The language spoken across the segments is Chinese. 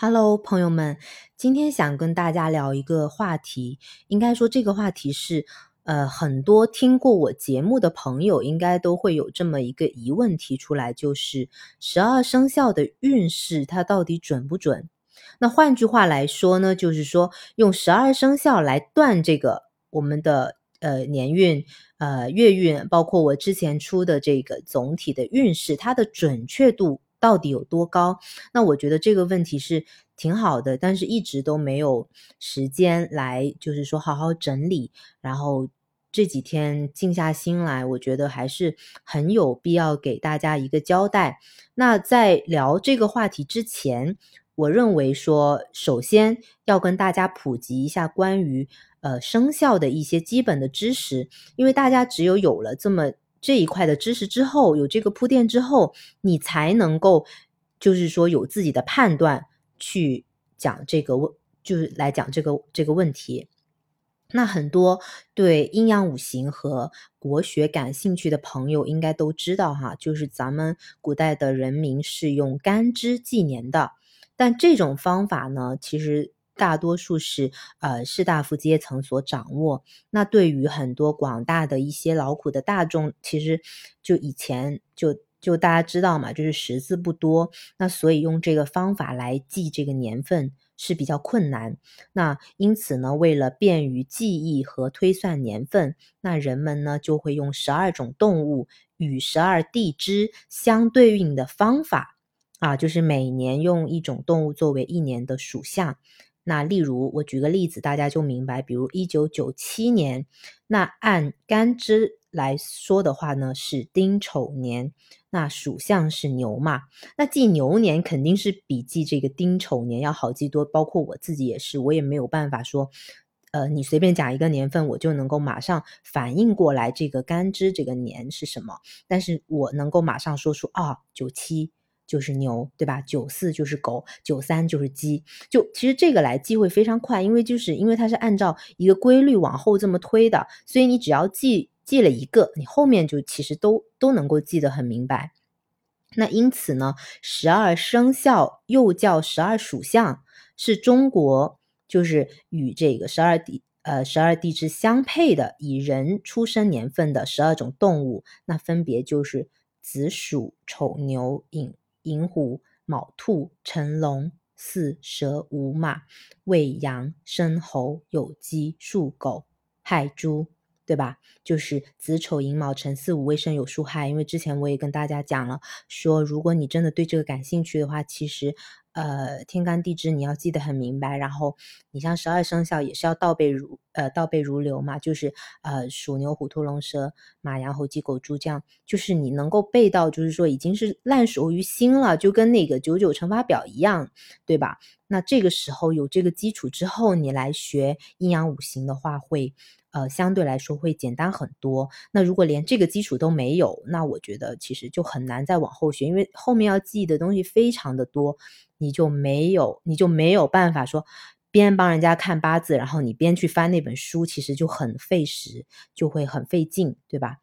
Hello，朋友们，今天想跟大家聊一个话题。应该说，这个话题是，呃，很多听过我节目的朋友应该都会有这么一个疑问提出来，就是十二生肖的运势它到底准不准？那换句话来说呢，就是说用十二生肖来断这个我们的呃年运、呃月运，包括我之前出的这个总体的运势，它的准确度。到底有多高？那我觉得这个问题是挺好的，但是一直都没有时间来，就是说好好整理。然后这几天静下心来，我觉得还是很有必要给大家一个交代。那在聊这个话题之前，我认为说，首先要跟大家普及一下关于呃生肖的一些基本的知识，因为大家只有有了这么。这一块的知识之后，有这个铺垫之后，你才能够，就是说有自己的判断去讲这个问，就是来讲这个这个问题。那很多对阴阳五行和国学感兴趣的朋友应该都知道哈，就是咱们古代的人民是用干支纪年的，但这种方法呢，其实。大多数是呃士大夫阶层所掌握，那对于很多广大的一些劳苦的大众，其实就以前就就大家知道嘛，就是识字不多，那所以用这个方法来记这个年份是比较困难。那因此呢，为了便于记忆和推算年份，那人们呢就会用十二种动物与十二地支相对应的方法啊，就是每年用一种动物作为一年的属相。那例如，我举个例子，大家就明白。比如一九九七年，那按干支来说的话呢，是丁丑年，那属相是牛嘛。那记牛年肯定是比记这个丁丑年要好记多。包括我自己也是，我也没有办法说，呃，你随便讲一个年份，我就能够马上反应过来这个干支这个年是什么。但是我能够马上说出啊，九七。就是牛，对吧？九四就是狗，九三就是鸡。就其实这个来记会非常快，因为就是因为它是按照一个规律往后这么推的，所以你只要记记了一个，你后面就其实都都能够记得很明白。那因此呢，十二生肖又叫十二属相，是中国就是与这个十二地呃十二地支相配的，以人出生年份的十二种动物，那分别就是子鼠、丑牛、寅。寅虎、卯兔、辰龙、巳蛇、午马、未羊、申猴、酉鸡、戌狗、亥猪，对吧？就是子丑寅卯辰巳午未申酉戌亥。因为之前我也跟大家讲了，说如果你真的对这个感兴趣的话，其实。呃，天干地支你要记得很明白，然后你像十二生肖也是要倒背如呃倒背如流嘛，就是呃鼠牛虎兔龙蛇马羊猴鸡狗猪这样，就是你能够背到，就是说已经是烂熟于心了，就跟那个九九乘法表一样，对吧？那这个时候有这个基础之后，你来学阴阳五行的话会。呃，相对来说会简单很多。那如果连这个基础都没有，那我觉得其实就很难再往后学，因为后面要记的东西非常的多，你就没有你就没有办法说边帮人家看八字，然后你边去翻那本书，其实就很费时，就会很费劲，对吧？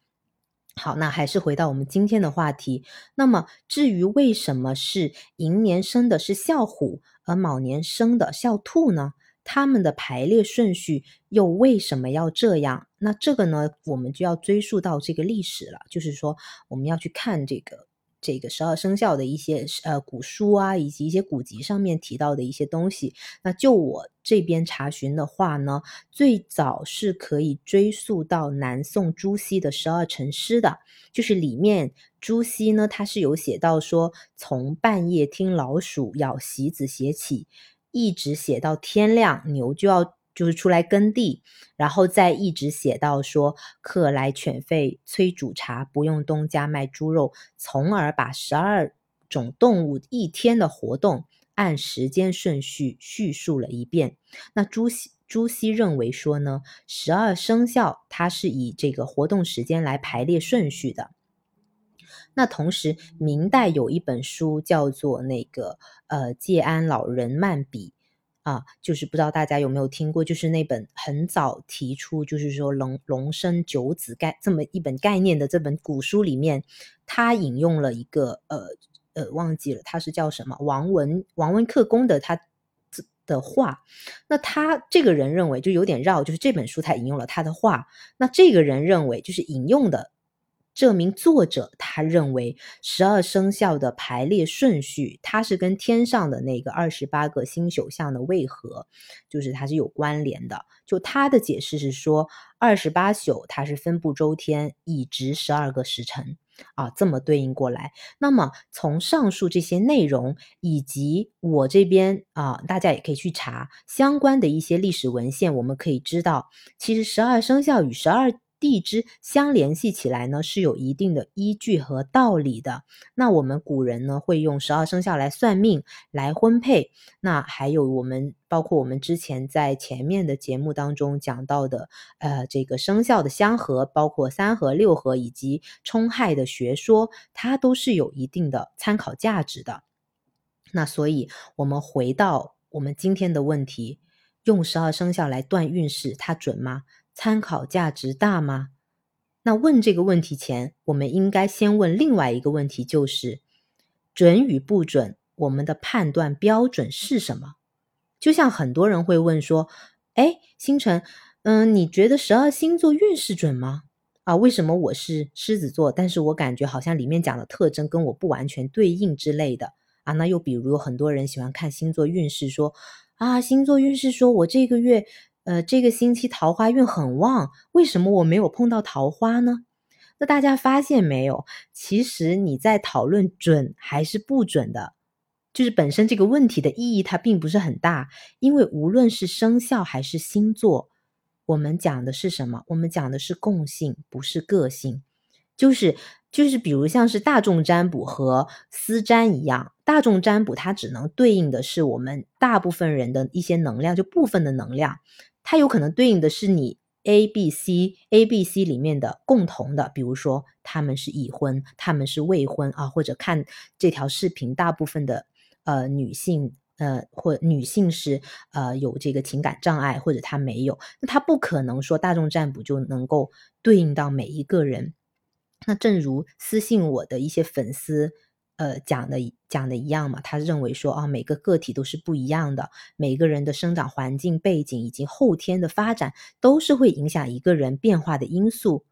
好，那还是回到我们今天的话题。那么至于为什么是寅年生的是孝虎，而卯年生的孝兔呢？他们的排列顺序又为什么要这样？那这个呢，我们就要追溯到这个历史了。就是说，我们要去看这个这个十二生肖的一些呃古书啊，以及一些古籍上面提到的一些东西。那就我这边查询的话呢，最早是可以追溯到南宋朱熹的十二辰诗的，就是里面朱熹呢，他是有写到说，从半夜听老鼠咬席子写起。一直写到天亮，牛就要就是出来耕地，然后再一直写到说客来犬吠催煮茶，不用东家卖猪肉，从而把十二种动物一天的活动按时间顺序叙述了一遍。那朱熹朱熹认为说呢，十二生肖它是以这个活动时间来排列顺序的。那同时，明代有一本书叫做那个呃《戒安老人漫笔》啊，就是不知道大家有没有听过，就是那本很早提出就是说龙龙生九子概这么一本概念的这本古书里面，他引用了一个呃呃忘记了他是叫什么王文王文克公的他的话，那他这个人认为就有点绕，就是这本书他引用了他的话，那这个人认为就是引用的。这名作者他认为十二生肖的排列顺序，它是跟天上的那个二十八个星宿相的位合，就是它是有关联的。就他的解释是说，二十八宿它是分布周天，以值十二个时辰啊，这么对应过来。那么从上述这些内容，以及我这边啊，大家也可以去查相关的一些历史文献，我们可以知道，其实十二生肖与十二。地支相联系起来呢，是有一定的依据和道理的。那我们古人呢，会用十二生肖来算命、来婚配。那还有我们，包括我们之前在前面的节目当中讲到的，呃，这个生肖的相合，包括三合、六合以及冲害的学说，它都是有一定的参考价值的。那所以，我们回到我们今天的问题，用十二生肖来断运势，它准吗？参考价值大吗？那问这个问题前，我们应该先问另外一个问题，就是准与不准，我们的判断标准是什么？就像很多人会问说：“哎，星辰，嗯，你觉得十二星座运势准吗？啊，为什么我是狮子座，但是我感觉好像里面讲的特征跟我不完全对应之类的啊？那又比如有很多人喜欢看星座运势，说啊，星座运势说我这个月。”呃，这个星期桃花运很旺，为什么我没有碰到桃花呢？那大家发现没有？其实你在讨论准还是不准的，就是本身这个问题的意义它并不是很大，因为无论是生肖还是星座，我们讲的是什么？我们讲的是共性，不是个性。就是就是，比如像是大众占卜和私占一样，大众占卜它只能对应的是我们大部分人的一些能量，就部分的能量。它有可能对应的是你 A、B、C、A、B、C 里面的共同的，比如说他们是已婚，他们是未婚啊，或者看这条视频，大部分的呃女性呃或女性是呃有这个情感障碍，或者她没有，那她不可能说大众占卜就能够对应到每一个人。那正如私信我的一些粉丝。呃，讲的讲的一样嘛？他认为说啊，每个个体都是不一样的，每个人的生长环境背景以及后天的发展都是会影响一个人变化的因素。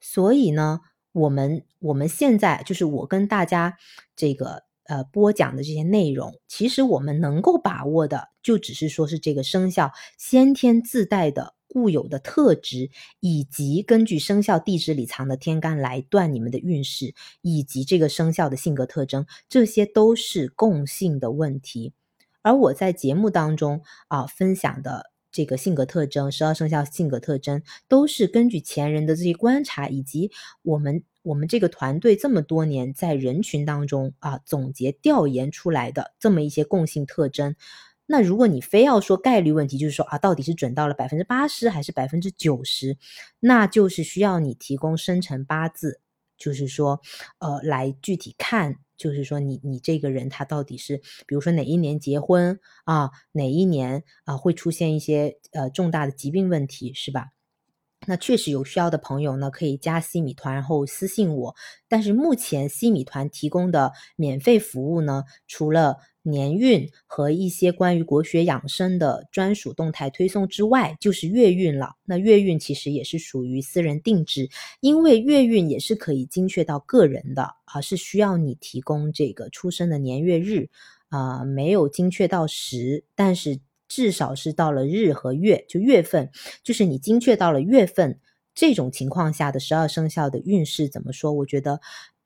所以呢，我们我们现在就是我跟大家这个呃播讲的这些内容，其实我们能够把握的，就只是说是这个生肖先天自带的。固有的特质，以及根据生肖地支里藏的天干来断你们的运势，以及这个生肖的性格特征，这些都是共性的问题。而我在节目当中啊分享的这个性格特征，十二生肖性格特征，都是根据前人的这些观察，以及我们我们这个团队这么多年在人群当中啊总结调研出来的这么一些共性特征。那如果你非要说概率问题，就是说啊，到底是准到了百分之八十还是百分之九十，那就是需要你提供生辰八字，就是说，呃，来具体看，就是说你你这个人他到底是，比如说哪一年结婚啊，哪一年啊会出现一些呃重大的疾病问题，是吧？那确实有需要的朋友呢，可以加西米团，然后私信我。但是目前西米团提供的免费服务呢，除了年运和一些关于国学养生的专属动态推送之外，就是月运了。那月运其实也是属于私人定制，因为月运也是可以精确到个人的，而是需要你提供这个出生的年月日，啊，没有精确到时，但是。至少是到了日和月，就月份，就是你精确到了月份这种情况下的十二生肖的运势怎么说？我觉得，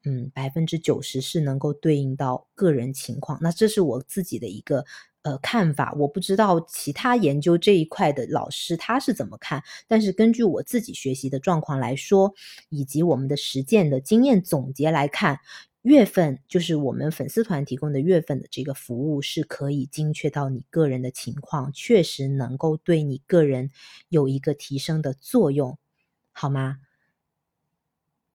嗯，百分之九十是能够对应到个人情况。那这是我自己的一个呃看法，我不知道其他研究这一块的老师他是怎么看。但是根据我自己学习的状况来说，以及我们的实践的经验总结来看。月份就是我们粉丝团提供的月份的这个服务，是可以精确到你个人的情况，确实能够对你个人有一个提升的作用，好吗？